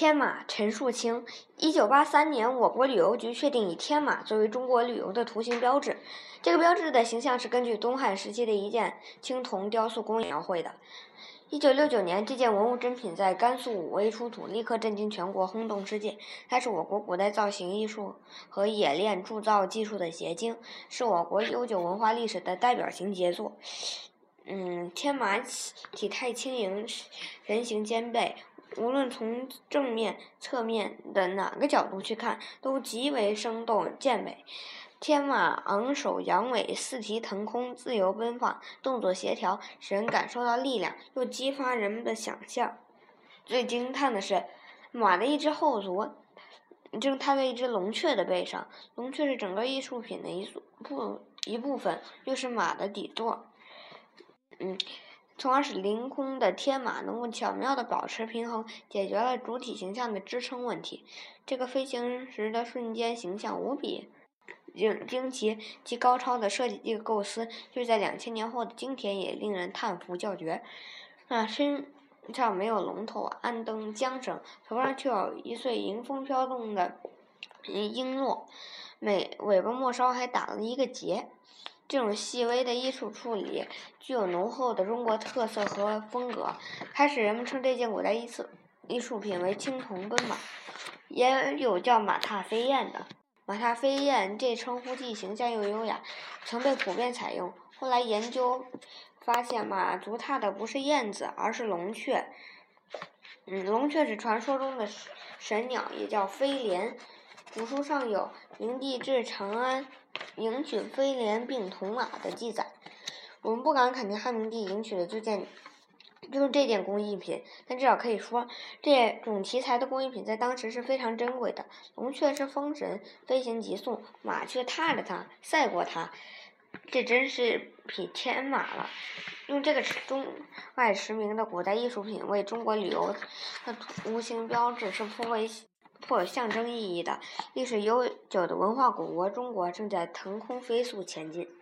天马，陈树清。一九八三年，我国旅游局确定以天马作为中国旅游的图形标志。这个标志的形象是根据东汉时期的一件青铜雕塑工艺描绘的。一九六九年，这件文物珍品在甘肃武威出土，立刻震惊全国，轰动世界。它是我国古代造型艺术和冶炼铸造技术的结晶，是我国悠久文化历史的代表性杰作。嗯，天马体态轻盈，人形兼备。无论从正面、侧面的哪个角度去看，都极为生动健美。天马昂首扬尾，四蹄腾空，自由奔放，动作协调，使人感受到力量，又激发人们的想象。最惊叹的是，马的一只后足正踏在一只龙雀的背上。龙雀是整个艺术品的一部一部分，又是马的底座。嗯。从而使凌空的天马能够巧妙地保持平衡，解决了主体形象的支撑问题。这个飞行时的瞬间形象无比惊惊奇，其高超的设计这个构思，就在两千年后的今天也令人叹服叫绝。啊，身上没有龙头，安蹬缰绳，头上却有一穗迎风飘动的璎珞，尾尾巴末梢还打了一个结。这种细微的艺术处理具有浓厚的中国特色和风格，开始人们称这件古代艺术艺术品为“青铜奔马”。也有叫“马踏飞燕”的，“马踏飞燕”这称呼既形象又优雅，曾被普遍采用。后来研究发现，马足踏的不是燕子，而是龙雀。嗯，龙雀是传说中的神鸟，也叫飞廉。古书上有明帝至长安。迎娶飞廉并铜马的记载，我们不敢肯定汉明帝迎娶的这件就是这件工艺品，但至少可以说，这种题材的工艺品在当时是非常珍贵的。龙雀是风神，飞行急速，马却踏着它，赛过它，这真是匹天马了。用这个中外驰名的古代艺术品为中国旅游的无形标志，是颇为。或有象征意义的历史悠久的文化古国中国正在腾空飞速前进。